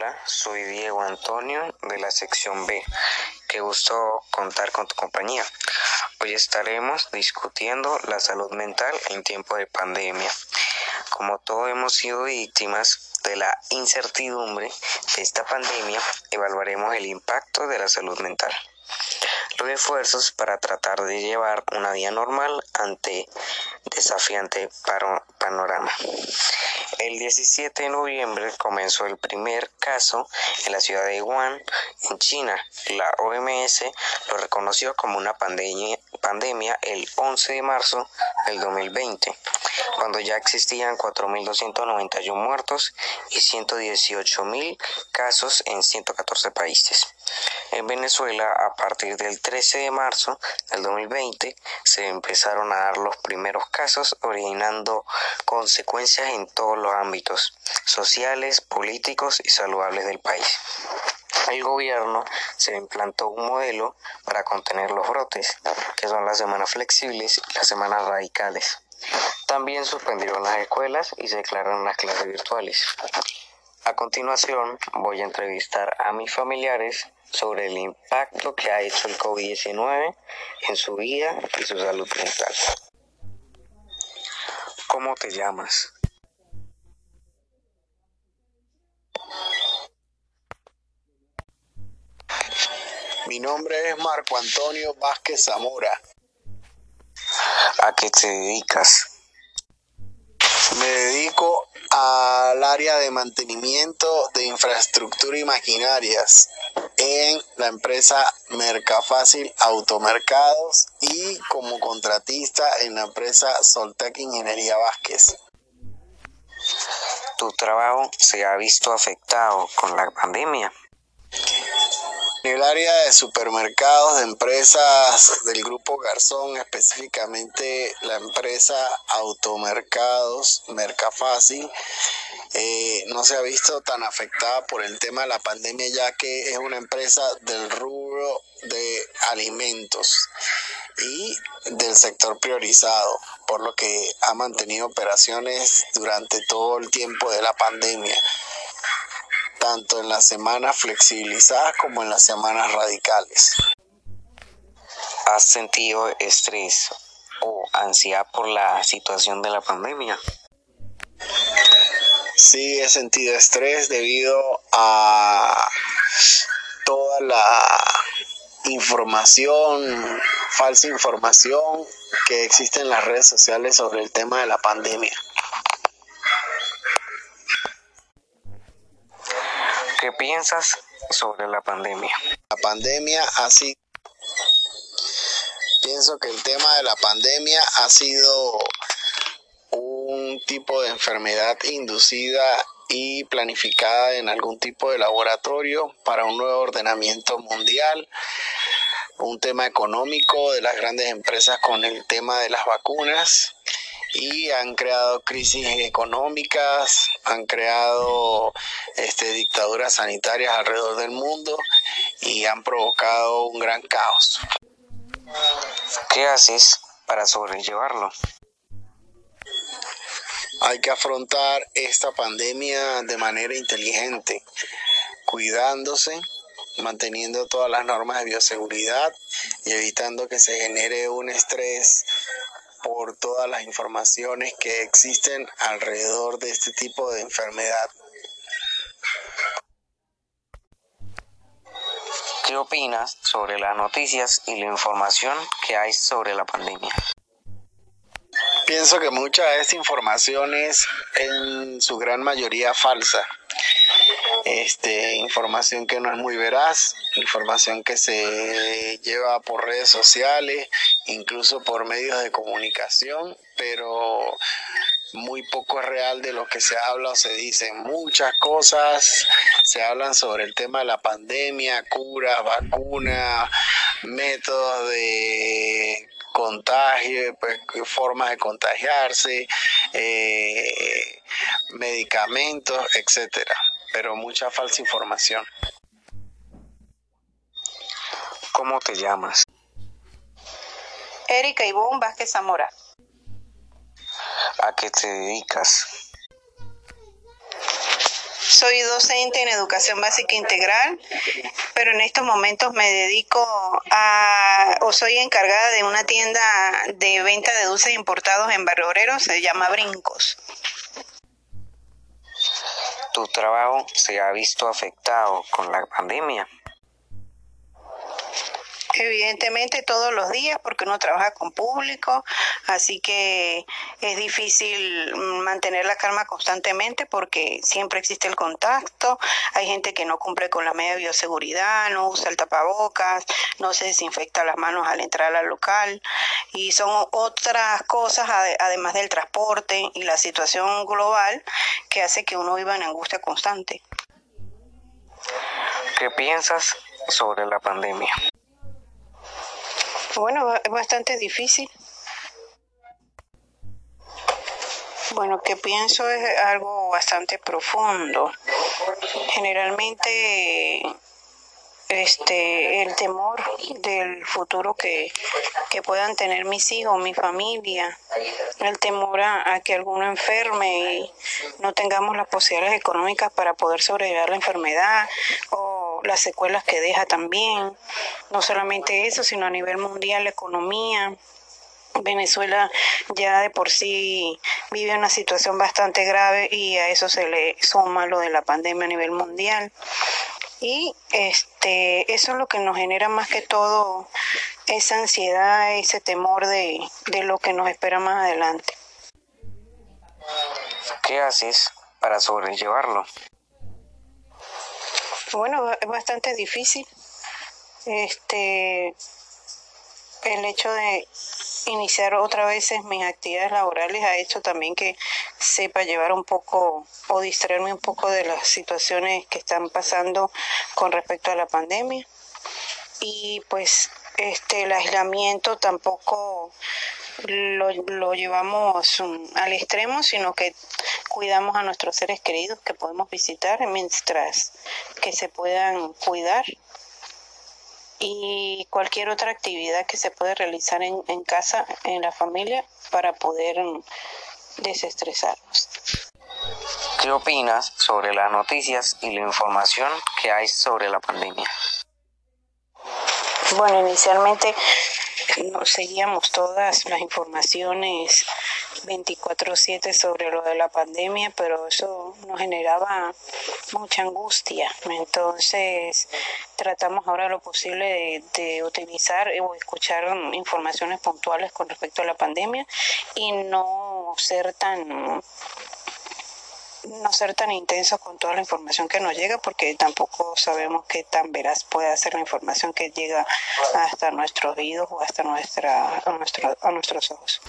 Hola, soy Diego Antonio de la sección B. Qué gusto contar con tu compañía. Hoy estaremos discutiendo la salud mental en tiempo de pandemia. Como todos hemos sido víctimas de la incertidumbre de esta pandemia, evaluaremos el impacto de la salud mental los esfuerzos para tratar de llevar una vida normal ante desafiante panorama. El 17 de noviembre comenzó el primer caso en la ciudad de Wuhan, en China. La OMS lo reconoció como una pandemia, pandemia el 11 de marzo del 2020, cuando ya existían 4.291 muertos y 118.000 casos en 114 países. En Venezuela, a partir del 13 de marzo del 2020, se empezaron a dar los primeros casos, originando consecuencias en todos los ámbitos sociales, políticos y saludables del país. El gobierno se implantó un modelo para contener los brotes, que son las semanas flexibles y las semanas radicales. También suspendieron las escuelas y se declararon las clases virtuales. A continuación, voy a entrevistar a mis familiares sobre el impacto que ha hecho el COVID-19 en su vida y su salud mental. ¿Cómo te llamas? Mi nombre es Marco Antonio Vázquez Zamora. ¿A qué te dedicas? Me dedico al área de mantenimiento de infraestructura y maquinarias en la empresa Mercafácil Automercados y como contratista en la empresa Soltec Ingeniería Vázquez. ¿Tu trabajo se ha visto afectado con la pandemia? En el área de supermercados de empresas del grupo Garzón, específicamente la empresa Automercados Mercafácil, eh, no se ha visto tan afectada por el tema de la pandemia ya que es una empresa del rubro de alimentos y del sector priorizado, por lo que ha mantenido operaciones durante todo el tiempo de la pandemia tanto en las semanas flexibilizadas como en las semanas radicales. ¿Has sentido estrés o ansiedad por la situación de la pandemia? Sí, he sentido estrés debido a toda la información, falsa información que existe en las redes sociales sobre el tema de la pandemia. ¿Qué piensas sobre la pandemia? La pandemia ha sido... Pienso que el tema de la pandemia ha sido un tipo de enfermedad inducida y planificada en algún tipo de laboratorio para un nuevo ordenamiento mundial, un tema económico de las grandes empresas con el tema de las vacunas y han creado crisis económicas, han creado este, dictaduras sanitarias alrededor del mundo y han provocado un gran caos. ¿Qué haces para sobrellevarlo? Hay que afrontar esta pandemia de manera inteligente, cuidándose, manteniendo todas las normas de bioseguridad y evitando que se genere un estrés por todas las informaciones que existen alrededor de este tipo de enfermedad. ¿Qué opinas sobre las noticias y la información que hay sobre la pandemia? Pienso que mucha de esta información es en su gran mayoría falsa. Este, información que no es muy veraz, información que se lleva por redes sociales, incluso por medios de comunicación, pero muy poco es real de lo que se habla o se dicen. Muchas cosas se hablan sobre el tema de la pandemia, curas, vacunas, métodos de contagio, pues, formas de contagiarse, eh, medicamentos, etcétera, pero mucha falsa información. ¿Cómo te llamas? Erika Ivonne Vázquez Zamora. ¿A qué te dedicas? soy docente en educación básica integral, pero en estos momentos me dedico a, o soy encargada de una tienda de venta de dulces importados en Barrio Obrero, se llama Brincos. ¿Tu trabajo se ha visto afectado con la pandemia? Evidentemente todos los días porque uno trabaja con público, así que es difícil mantener la calma constantemente porque siempre existe el contacto, hay gente que no cumple con la media de bioseguridad, no usa el tapabocas, no se desinfecta las manos al entrar al local y son otras cosas además del transporte y la situación global que hace que uno viva en angustia constante. ¿Qué piensas sobre la pandemia? Bueno, es bastante difícil. Bueno, que pienso es algo bastante profundo. Generalmente este el temor del futuro que, que puedan tener mis hijos, mi familia, el temor a, a, que alguno enferme y no tengamos las posibilidades económicas para poder sobrevivir a la enfermedad o las secuelas que deja también. No solamente eso, sino a nivel mundial, la economía. Venezuela ya de por sí vive una situación bastante grave y a eso se le suma lo de la pandemia a nivel mundial. Y este, eso es lo que nos genera más que todo esa ansiedad, ese temor de, de lo que nos espera más adelante. ¿Qué haces para sobrellevarlo? Bueno, es bastante difícil. Este, el hecho de iniciar otra vez mis actividades laborales ha hecho también que sepa llevar un poco o distraerme un poco de las situaciones que están pasando con respecto a la pandemia. Y pues este el aislamiento tampoco lo, lo llevamos al extremo, sino que cuidamos a nuestros seres queridos que podemos visitar mientras que se puedan cuidar y cualquier otra actividad que se puede realizar en, en casa, en la familia, para poder desestresarnos. ¿Qué opinas sobre las noticias y la información que hay sobre la pandemia? Bueno, inicialmente seguíamos todas las informaciones 24/7 sobre lo de la pandemia, pero eso nos generaba mucha angustia. Entonces tratamos ahora lo posible de, utilizar o escuchar informaciones puntuales con respecto a la pandemia y no ser tan no ser tan intensos con toda la información que nos llega porque tampoco sabemos qué tan veraz puede ser la información que llega hasta nuestros oídos o hasta nuestra a, nuestro, a nuestros ojos.